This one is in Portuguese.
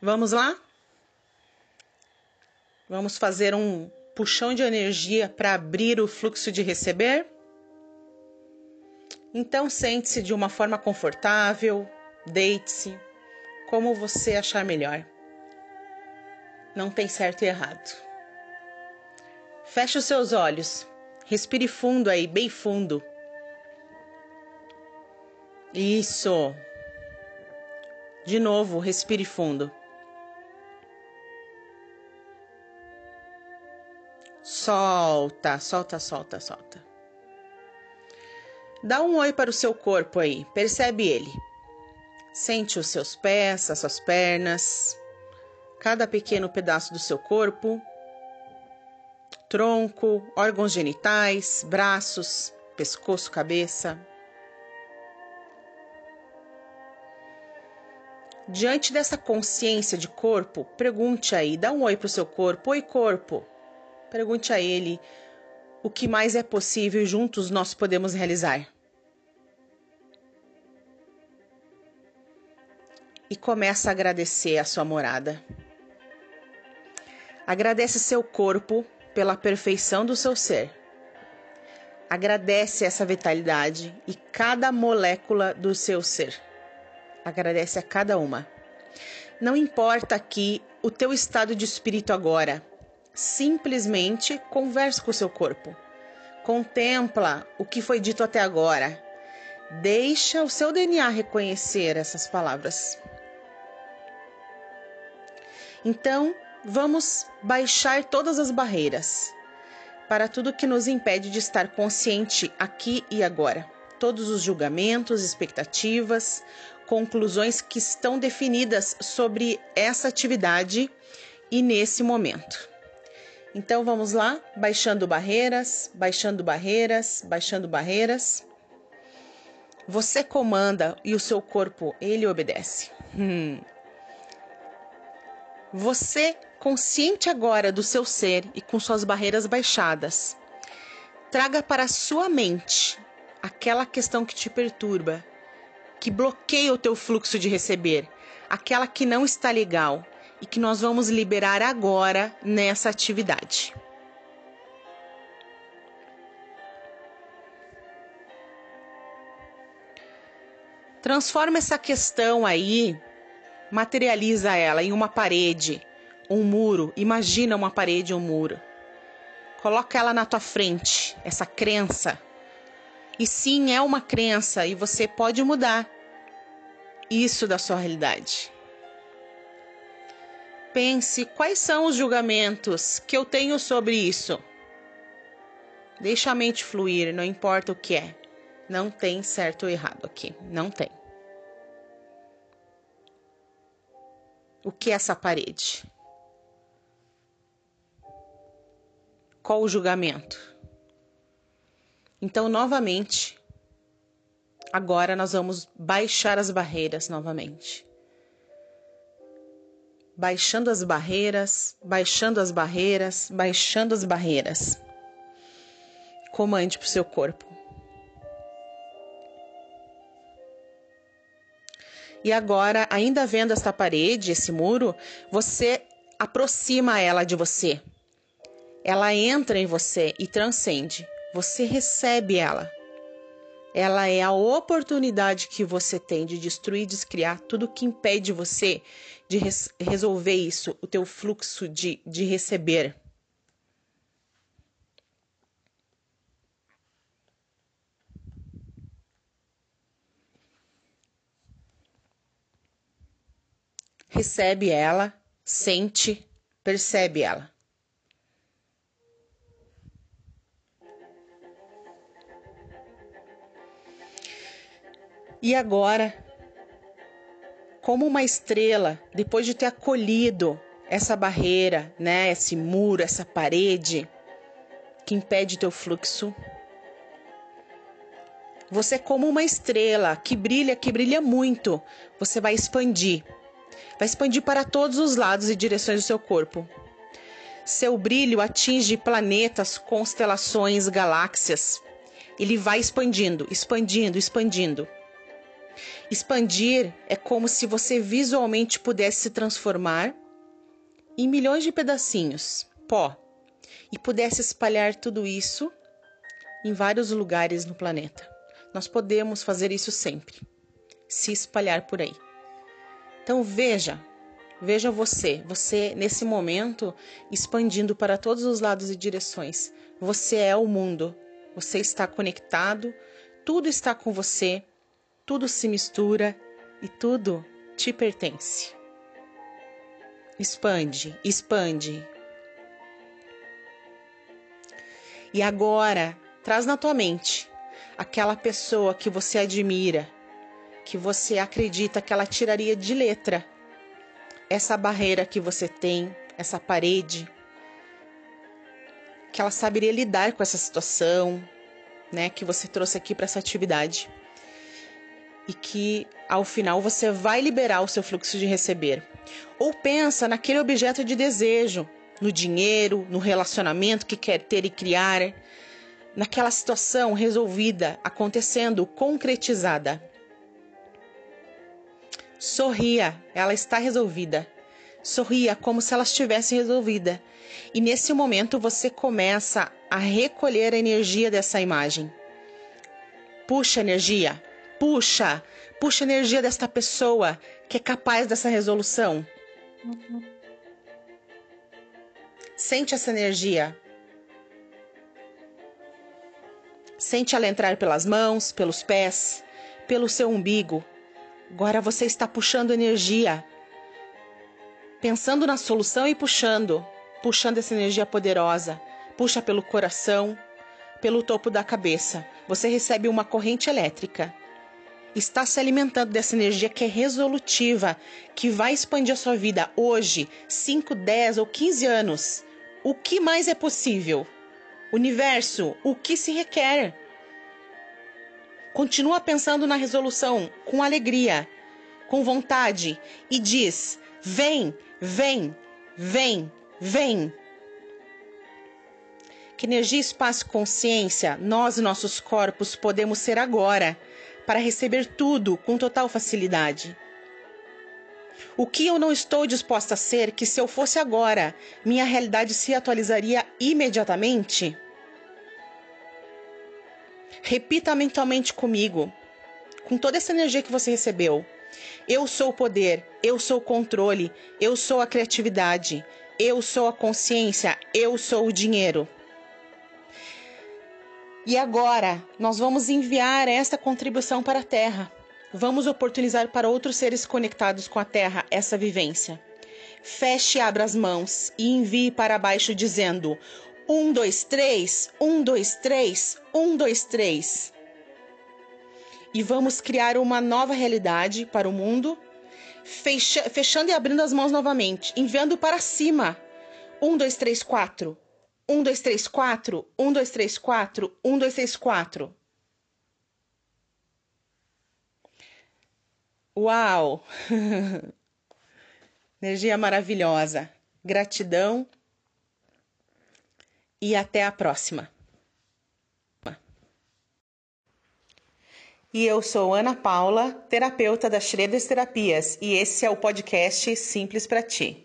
Vamos lá? Vamos fazer um puxão de energia para abrir o fluxo de receber? Então sente-se de uma forma confortável, deite-se, como você achar melhor. Não tem certo e errado. Feche os seus olhos. Respire fundo aí, bem fundo. Isso. De novo, respire fundo. Solta, solta, solta, solta. Dá um oi para o seu corpo aí, percebe ele. Sente os seus pés, as suas pernas, cada pequeno pedaço do seu corpo, tronco, órgãos genitais, braços, pescoço, cabeça. Diante dessa consciência de corpo, pergunte aí, dá um oi para o seu corpo. Oi, corpo. Pergunte a ele o que mais é possível e juntos nós podemos realizar. E começa a agradecer a sua morada. Agradece seu corpo pela perfeição do seu ser. Agradece essa vitalidade e cada molécula do seu ser agradece a cada uma. Não importa aqui o teu estado de espírito agora, simplesmente converse com o seu corpo. Contempla o que foi dito até agora. Deixa o seu DNA reconhecer essas palavras. Então, vamos baixar todas as barreiras para tudo que nos impede de estar consciente aqui e agora. Todos os julgamentos, expectativas, conclusões que estão definidas sobre essa atividade e nesse momento. Então vamos lá, baixando barreiras, baixando barreiras, baixando barreiras. Você comanda e o seu corpo ele obedece. Hum. Você consciente agora do seu ser e com suas barreiras baixadas, traga para sua mente aquela questão que te perturba, que bloqueia o teu fluxo de receber, aquela que não está legal e que nós vamos liberar agora nessa atividade. Transforma essa questão aí, materializa ela em uma parede, um muro. Imagina uma parede, um muro. Coloca ela na tua frente, essa crença. E sim, é uma crença e você pode mudar isso da sua realidade. Pense quais são os julgamentos que eu tenho sobre isso. Deixa a mente fluir, não importa o que é. Não tem certo ou errado aqui. Não tem. O que é essa parede? Qual o julgamento? Então, novamente, Agora nós vamos baixar as barreiras novamente. Baixando as barreiras, baixando as barreiras, baixando as barreiras. Comande para o seu corpo. E agora, ainda vendo esta parede, esse muro, você aproxima ela de você. Ela entra em você e transcende. Você recebe ela ela é a oportunidade que você tem de destruir, descriar tudo que impede você de res resolver isso, o teu fluxo de, de receber. Recebe ela, sente, percebe ela. E agora, como uma estrela, depois de ter acolhido essa barreira, né, esse muro, essa parede que impede teu fluxo, você como uma estrela que brilha, que brilha muito, você vai expandir. Vai expandir para todos os lados e direções do seu corpo. Seu brilho atinge planetas, constelações, galáxias. Ele vai expandindo, expandindo, expandindo. Expandir é como se você visualmente pudesse se transformar em milhões de pedacinhos, pó, e pudesse espalhar tudo isso em vários lugares no planeta. Nós podemos fazer isso sempre, se espalhar por aí. Então veja, veja você, você nesse momento expandindo para todos os lados e direções. Você é o mundo, você está conectado, tudo está com você, tudo se mistura e tudo te pertence. Expande, expande. E agora, traz na tua mente aquela pessoa que você admira, que você acredita que ela tiraria de letra essa barreira que você tem, essa parede, que ela saberia lidar com essa situação, né, que você trouxe aqui para essa atividade. E que ao final você vai liberar o seu fluxo de receber. Ou pensa naquele objeto de desejo, no dinheiro, no relacionamento que quer ter e criar, naquela situação resolvida, acontecendo, concretizada. Sorria, ela está resolvida. Sorria como se ela estivesse resolvida. E nesse momento você começa a recolher a energia dessa imagem. Puxa energia, puxa, puxa energia desta pessoa que é capaz dessa resolução. Sente essa energia. Sente ela entrar pelas mãos, pelos pés, pelo seu umbigo. Agora você está puxando energia pensando na solução e puxando, puxando essa energia poderosa. Puxa pelo coração, pelo topo da cabeça. Você recebe uma corrente elétrica. Está se alimentando dessa energia que é resolutiva, que vai expandir a sua vida hoje, 5, 10 ou 15 anos. O que mais é possível? Universo, o que se requer? Continua pensando na resolução com alegria, com vontade e diz: Vem, Vem, vem, vem. Que energia, espaço consciência nós e nossos corpos podemos ser agora para receber tudo com total facilidade. O que eu não estou disposta a ser que se eu fosse agora, minha realidade se atualizaria imediatamente? Repita mentalmente comigo, com toda essa energia que você recebeu. Eu sou o poder, eu sou o controle, eu sou a criatividade, eu sou a consciência, eu sou o dinheiro. E agora nós vamos enviar esta contribuição para a Terra. Vamos oportunizar para outros seres conectados com a Terra essa vivência. Feche e abra as mãos e envie para baixo dizendo: um, dois, três, um, dois, três, um, dois, três e vamos criar uma nova realidade para o mundo, fecha, fechando e abrindo as mãos novamente, enviando para cima. Um, dois, três, quatro. Um, dois, três, quatro. Um, dois, três, quatro. Um, dois, três, quatro. Uau! Energia maravilhosa. Gratidão e até a próxima. E eu sou Ana Paula, terapeuta da Schroeder Terapias, e esse é o podcast Simples para Ti.